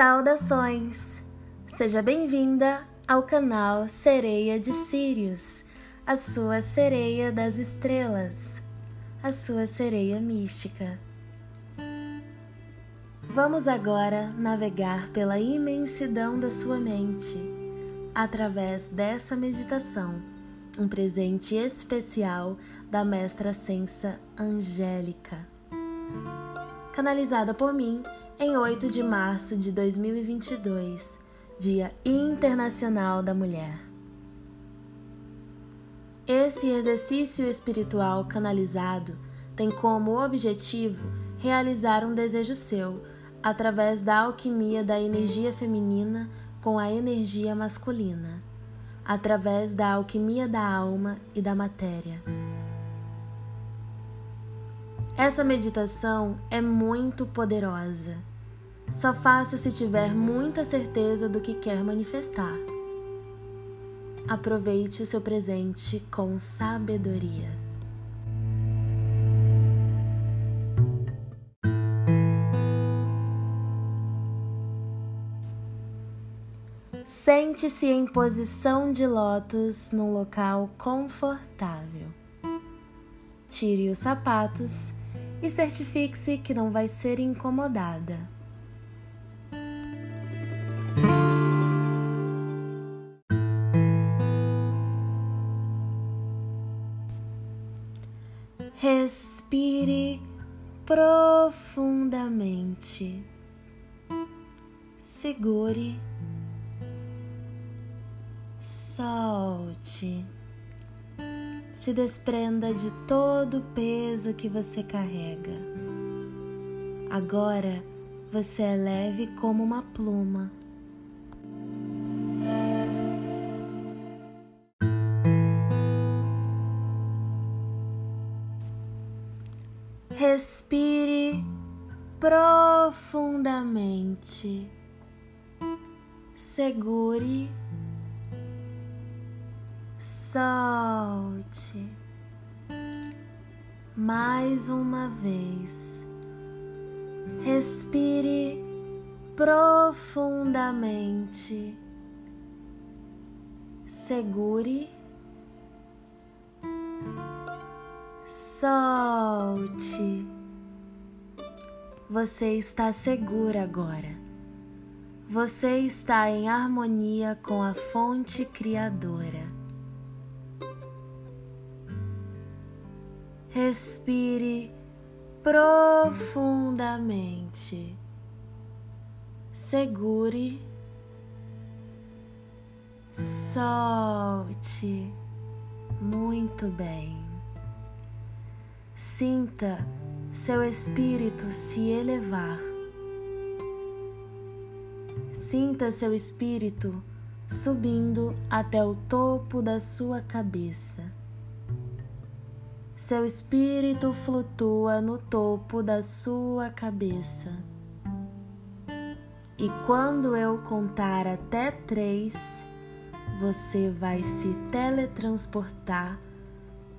Saudações! Seja bem-vinda ao canal Sereia de Sirius, a sua sereia das estrelas, a sua sereia mística. Vamos agora navegar pela imensidão da sua mente através dessa meditação, um presente especial da Mestra Sensa Angélica, canalizada por mim em 8 de março de 2022, Dia Internacional da Mulher. Esse exercício espiritual canalizado tem como objetivo realizar um desejo seu através da alquimia da energia feminina com a energia masculina, através da alquimia da alma e da matéria. Essa meditação é muito poderosa. Só faça se tiver muita certeza do que quer manifestar. Aproveite o seu presente com sabedoria. Sente-se em posição de lótus num local confortável. Tire os sapatos e certifique-se que não vai ser incomodada. Respire profundamente. Segure Solte. Se desprenda de todo o peso que você carrega. Agora você é leve como uma pluma. Profundamente. Segure solte mais uma vez. Respire profundamente. Segure. Solte. Você está segura agora. Você está em harmonia com a fonte criadora. Respire profundamente. Segure. Solte. Muito bem. Sinta seu espírito se elevar. Sinta seu espírito subindo até o topo da sua cabeça seu espírito flutua no topo da sua cabeça. E quando eu contar até três, você vai se teletransportar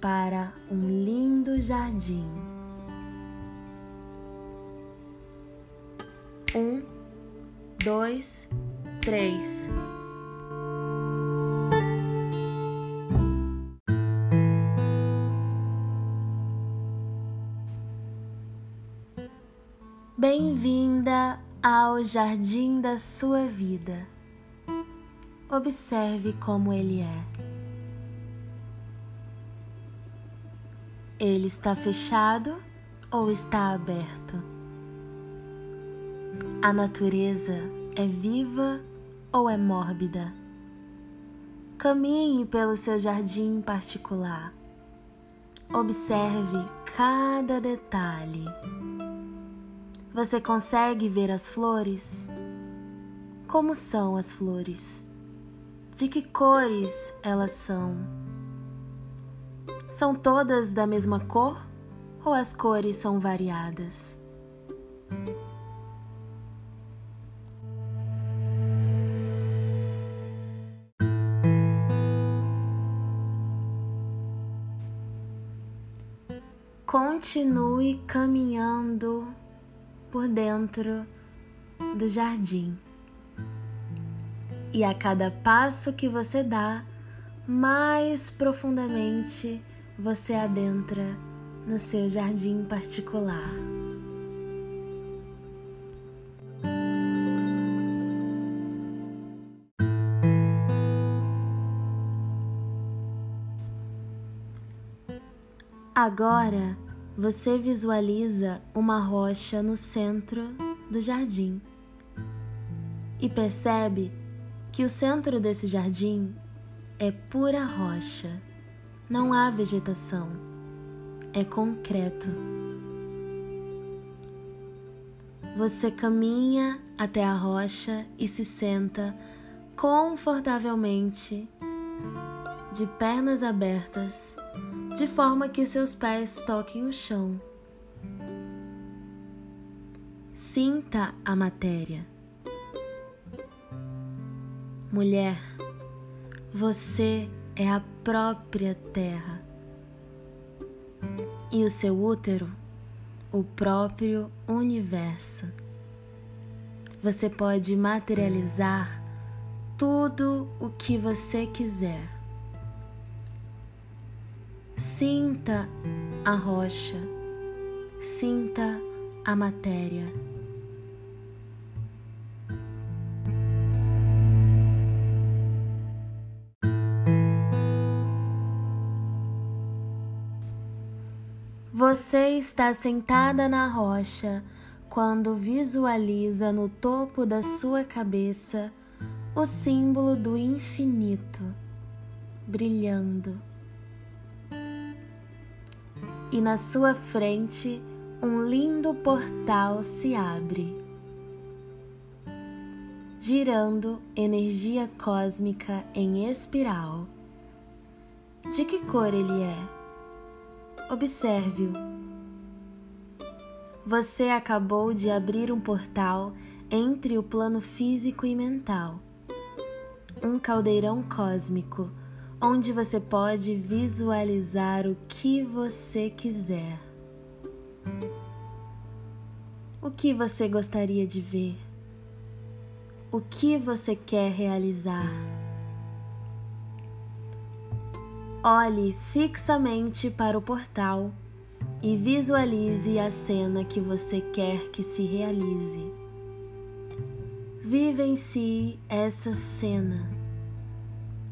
para um lindo jardim. Um, dois, três. Bem-vinda ao jardim da sua vida. Observe como ele é. Ele está fechado ou está aberto? A natureza é viva ou é mórbida? Caminhe pelo seu jardim particular. Observe cada detalhe. Você consegue ver as flores? Como são as flores? De que cores elas são? São todas da mesma cor ou as cores são variadas? continue caminhando por dentro do jardim. E a cada passo que você dá, mais profundamente você adentra no seu jardim particular. Agora você visualiza uma rocha no centro do jardim e percebe que o centro desse jardim é pura rocha, não há vegetação, é concreto. Você caminha até a rocha e se senta confortavelmente, de pernas abertas, de forma que seus pés toquem o chão. Sinta a matéria. Mulher, você é a própria terra. E o seu útero, o próprio universo. Você pode materializar tudo o que você quiser. Sinta a rocha, sinta a matéria. Você está sentada na rocha quando visualiza no topo da sua cabeça o símbolo do infinito brilhando. E na sua frente um lindo portal se abre, girando energia cósmica em espiral. De que cor ele é? Observe-o. Você acabou de abrir um portal entre o plano físico e mental. Um caldeirão cósmico onde você pode visualizar o que você quiser. O que você gostaria de ver? O que você quer realizar? Olhe fixamente para o portal e visualize a cena que você quer que se realize. Vivencie essa cena.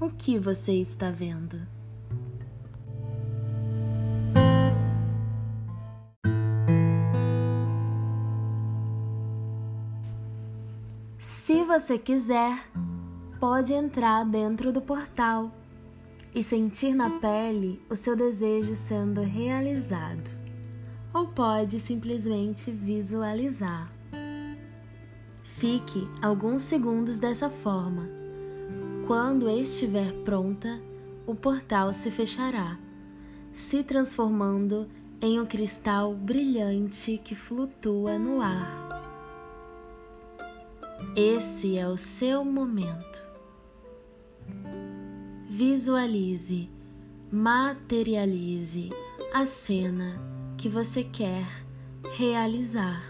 O que você está vendo? Se você quiser, pode entrar dentro do portal e sentir na pele o seu desejo sendo realizado, ou pode simplesmente visualizar. Fique alguns segundos dessa forma. Quando estiver pronta, o portal se fechará, se transformando em um cristal brilhante que flutua no ar. Esse é o seu momento visualize, materialize a cena que você quer realizar.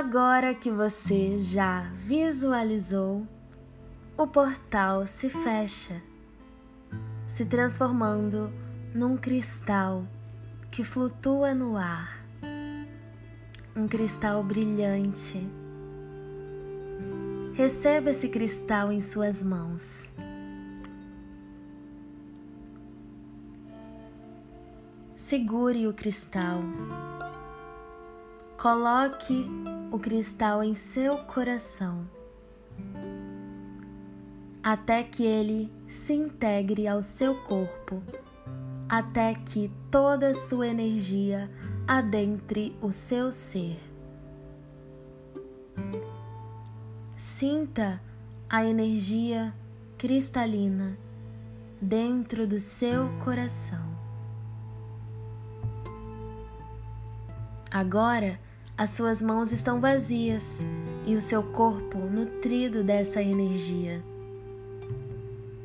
Agora que você já visualizou, o portal se fecha, se transformando num cristal que flutua no ar. Um cristal brilhante. Receba esse cristal em suas mãos. Segure o cristal. Coloque o cristal em seu coração, até que ele se integre ao seu corpo, até que toda sua energia adentre o seu ser. Sinta a energia cristalina dentro do seu coração. Agora, as suas mãos estão vazias e o seu corpo nutrido dessa energia.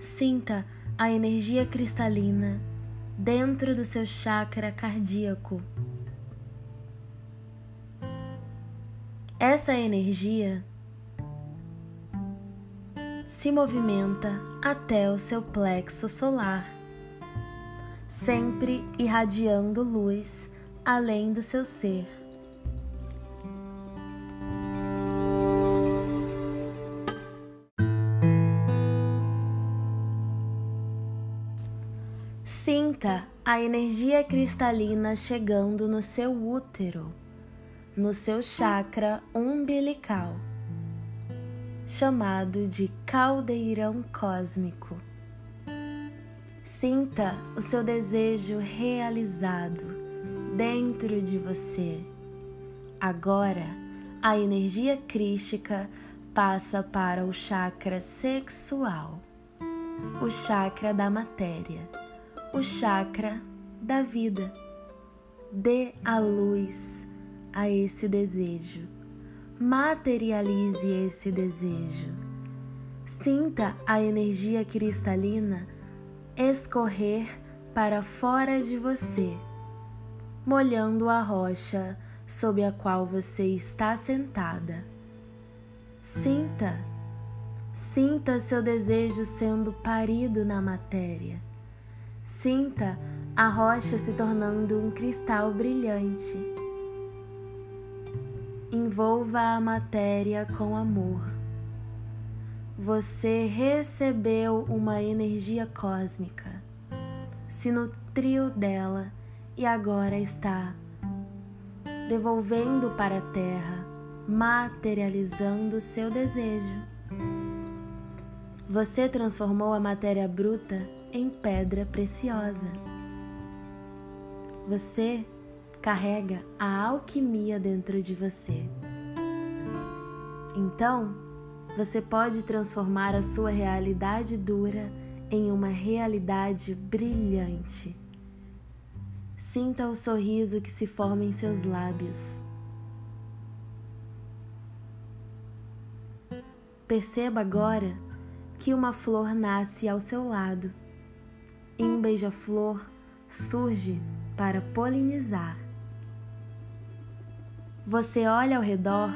Sinta a energia cristalina dentro do seu chakra cardíaco. Essa energia se movimenta até o seu plexo solar, sempre irradiando luz além do seu ser. Sinta a energia cristalina chegando no seu útero, no seu chakra umbilical, chamado de caldeirão cósmico. Sinta o seu desejo realizado dentro de você. Agora, a energia crística passa para o chakra sexual, o chakra da matéria o chakra da vida. Dê a luz a esse desejo. Materialize esse desejo. Sinta a energia cristalina escorrer para fora de você, molhando a rocha sob a qual você está sentada. Sinta, sinta seu desejo sendo parido na matéria Sinta a rocha se tornando um cristal brilhante. Envolva a matéria com amor. Você recebeu uma energia cósmica, se nutriu dela e agora está devolvendo para a Terra, materializando seu desejo. Você transformou a matéria bruta em pedra preciosa. Você carrega a alquimia dentro de você. Então, você pode transformar a sua realidade dura em uma realidade brilhante. Sinta o sorriso que se forma em seus lábios. Perceba agora que uma flor nasce ao seu lado e um beija-flor surge para polinizar. Você olha ao redor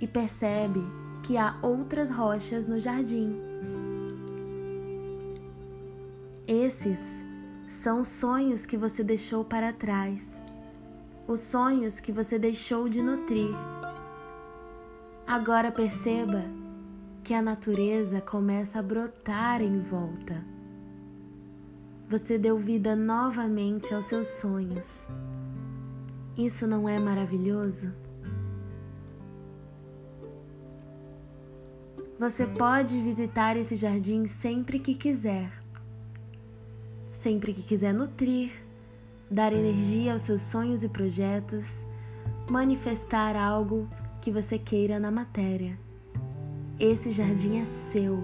e percebe que há outras rochas no jardim. Esses são os sonhos que você deixou para trás, os sonhos que você deixou de nutrir. Agora perceba que a natureza começa a brotar em volta você deu vida novamente aos seus sonhos. Isso não é maravilhoso? Você pode visitar esse jardim sempre que quiser. Sempre que quiser nutrir, dar energia aos seus sonhos e projetos, manifestar algo que você queira na matéria. Esse jardim é seu.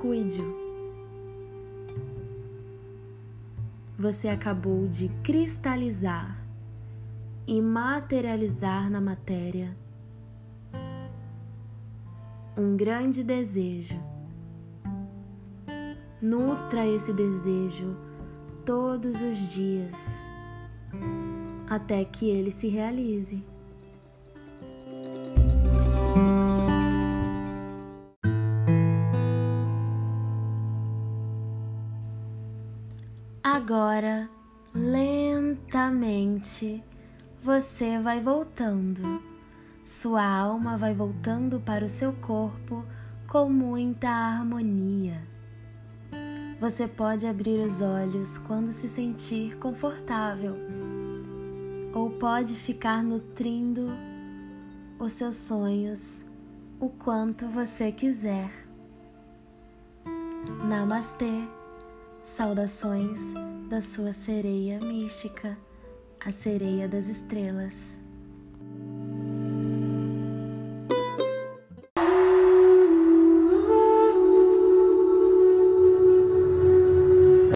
Cuide-o. Você acabou de cristalizar e materializar na matéria um grande desejo. Nutra esse desejo todos os dias até que ele se realize. Agora, lentamente, você vai voltando. Sua alma vai voltando para o seu corpo com muita harmonia. Você pode abrir os olhos quando se sentir confortável, ou pode ficar nutrindo os seus sonhos o quanto você quiser. Namastê! Saudações da sua sereia mística, a sereia das estrelas.